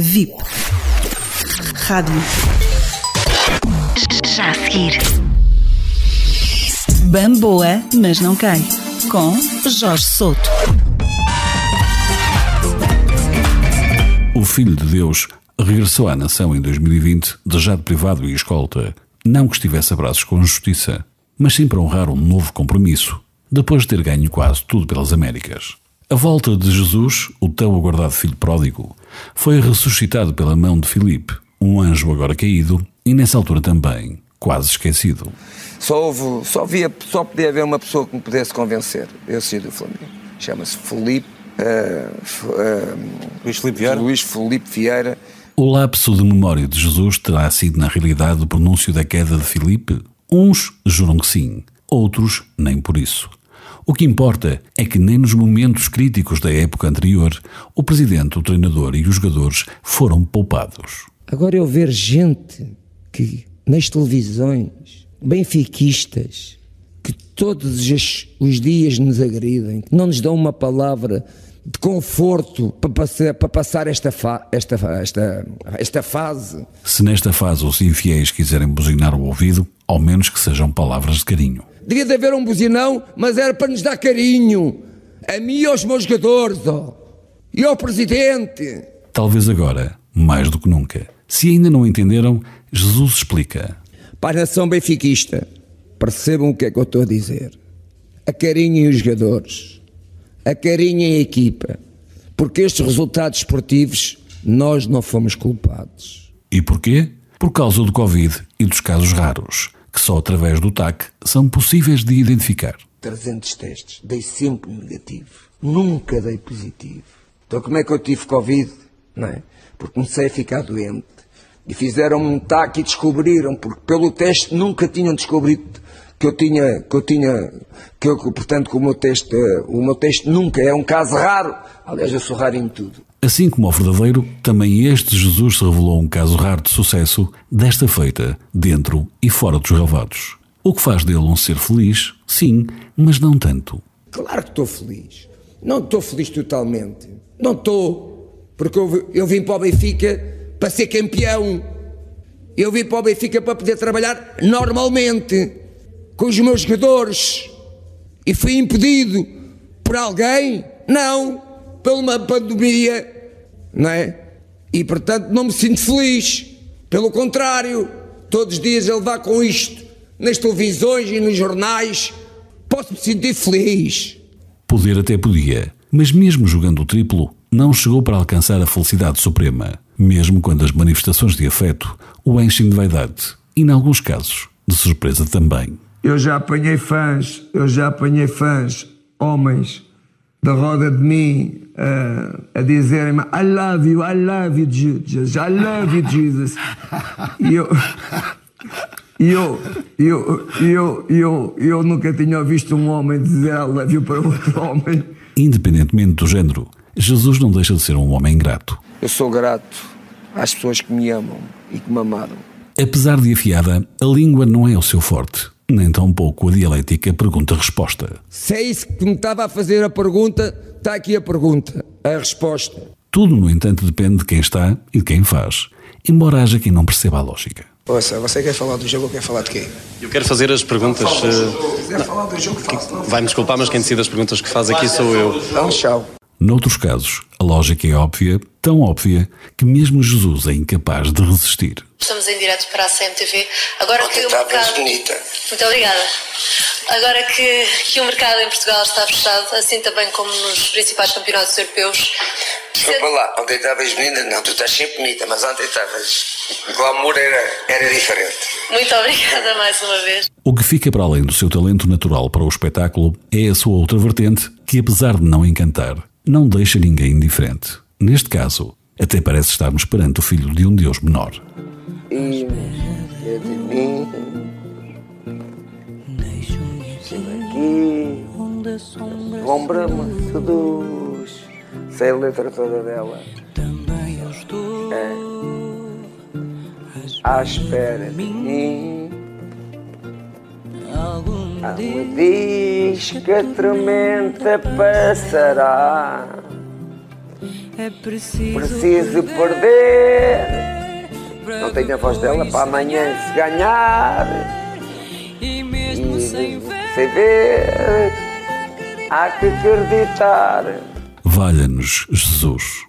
VIP. Rádio. Já a seguir. Bamboa, mas não cai. Com Jorge Souto. O Filho de Deus regressou à nação em 2020 de jato privado e escolta. Não que estivesse a braços com a justiça, mas sim para honrar um novo compromisso, depois de ter ganho quase tudo pelas Américas. A volta de Jesus, o tão aguardado filho pródigo, foi ressuscitado pela mão de Filipe, um anjo agora caído e nessa altura também quase esquecido. Só, houve, só, havia, só podia haver uma pessoa que me pudesse convencer. Eu saí do Flamengo. Chama-se Felipe. Uh, uh, Luís Felipe Vieira. Luís Felipe Vieira. O lapso de memória de Jesus terá sido, na realidade, o pronúncio da queda de Filipe? Uns juram que sim, outros nem por isso. O que importa é que nem nos momentos críticos da época anterior, o presidente, o treinador e os jogadores foram poupados. Agora eu ver gente que nas televisões, benfiquistas, que todos os dias nos agridem, que não nos dão uma palavra de conforto para passar, para passar esta, fa, esta, esta, esta fase. Se nesta fase os infiéis quiserem buzinar o ouvido, ao menos que sejam palavras de carinho. Devia de haver um buzinão, mas era para nos dar carinho. A mim e aos meus jogadores, oh. e ao presidente. Talvez agora, mais do que nunca. Se ainda não entenderam, Jesus explica. Para a nação benfiquista, percebam o que é que eu estou a dizer. Acarinhem os jogadores, acarinhem a equipa, porque estes resultados esportivos nós não fomos culpados. E porquê? Por causa do Covid e dos casos raros que só através do TAC são possíveis de identificar. 300 testes, dei sempre negativo, nunca dei positivo. Então como é que eu tive Covid? Não é? Porque comecei a ficar doente. E fizeram um TAC e descobriram, porque pelo teste nunca tinham descobrido que eu tinha, que eu tinha, que eu, portanto, que o meu teste, o meu teste nunca é um caso raro. Aliás, eu sou raro em tudo. Assim como o verdadeiro, também este Jesus se revelou um caso raro de sucesso, desta feita, dentro e fora dos relevados. O que faz dele um ser feliz, sim, mas não tanto. Claro que estou feliz. Não estou feliz totalmente. Não estou. Porque eu, eu vim para o Benfica para ser campeão. Eu vim para o Benfica para poder trabalhar normalmente com os meus jogadores. E fui impedido por alguém? Não por uma pandemia, não é? E portanto não me sinto feliz. Pelo contrário, todos os dias a levar com isto nas televisões e nos jornais, posso me sentir feliz. Poder até podia, mas mesmo jogando o triplo, não chegou para alcançar a felicidade suprema, mesmo quando as manifestações de afeto o enchem de vaidade e, em alguns casos, de surpresa também. Eu já apanhei fãs, eu já apanhei fãs, homens, da roda de mim uh, a dizerem-me I love you, I love you, Jesus, I love you, Jesus. E eu, eu, eu, eu, eu, eu nunca tinha visto um homem dizer I love you para outro homem. Independentemente do género, Jesus não deixa de ser um homem grato. Eu sou grato às pessoas que me amam e que me amaram. Apesar de afiada, a língua não é o seu forte nem tão pouco a dialética pergunta-resposta. Se é isso que me estava a fazer a pergunta, está aqui a pergunta, a resposta. Tudo, no entanto, depende de quem está e de quem faz, embora haja quem não perceba a lógica. Ouça, você quer falar do jogo ou quer falar de quê? Eu quero fazer as perguntas. Se quiser falar do jogo, Vai-me desculpar, mas quem decide as perguntas que faz aqui sou eu. Então, tchau. Noutros casos, a lógica é óbvia, tão óbvia, que mesmo Jesus é incapaz de resistir. Estamos em direto para a CMTV. Agora Ontem que o estavas mercado... bonita. Muito obrigada. Agora que, que o mercado em Portugal está fechado, assim também como nos principais campeonatos europeus. Desculpa lá, ontem estavas bonita. Não, tu estás sempre bonita, mas ontem estavas. O glamour era, era diferente. Muito obrigada mais uma vez. O que fica para além do seu talento natural para o espetáculo é a sua outra vertente, que apesar de não encantar, não deixa ninguém indiferente. Neste caso, até parece estarmos perante o filho de um Deus menor. E é de mim. Chega aqui. Lombra me seduz. Sei a letra toda dela. É. À espera de mim. Ela diz que a tormenta passará. É preciso, Preciso perder. Não tenho a voz dela para amanhã se ganhar. E mesmo sem ver. Sem ver. Há que acreditar. Valha-nos Jesus.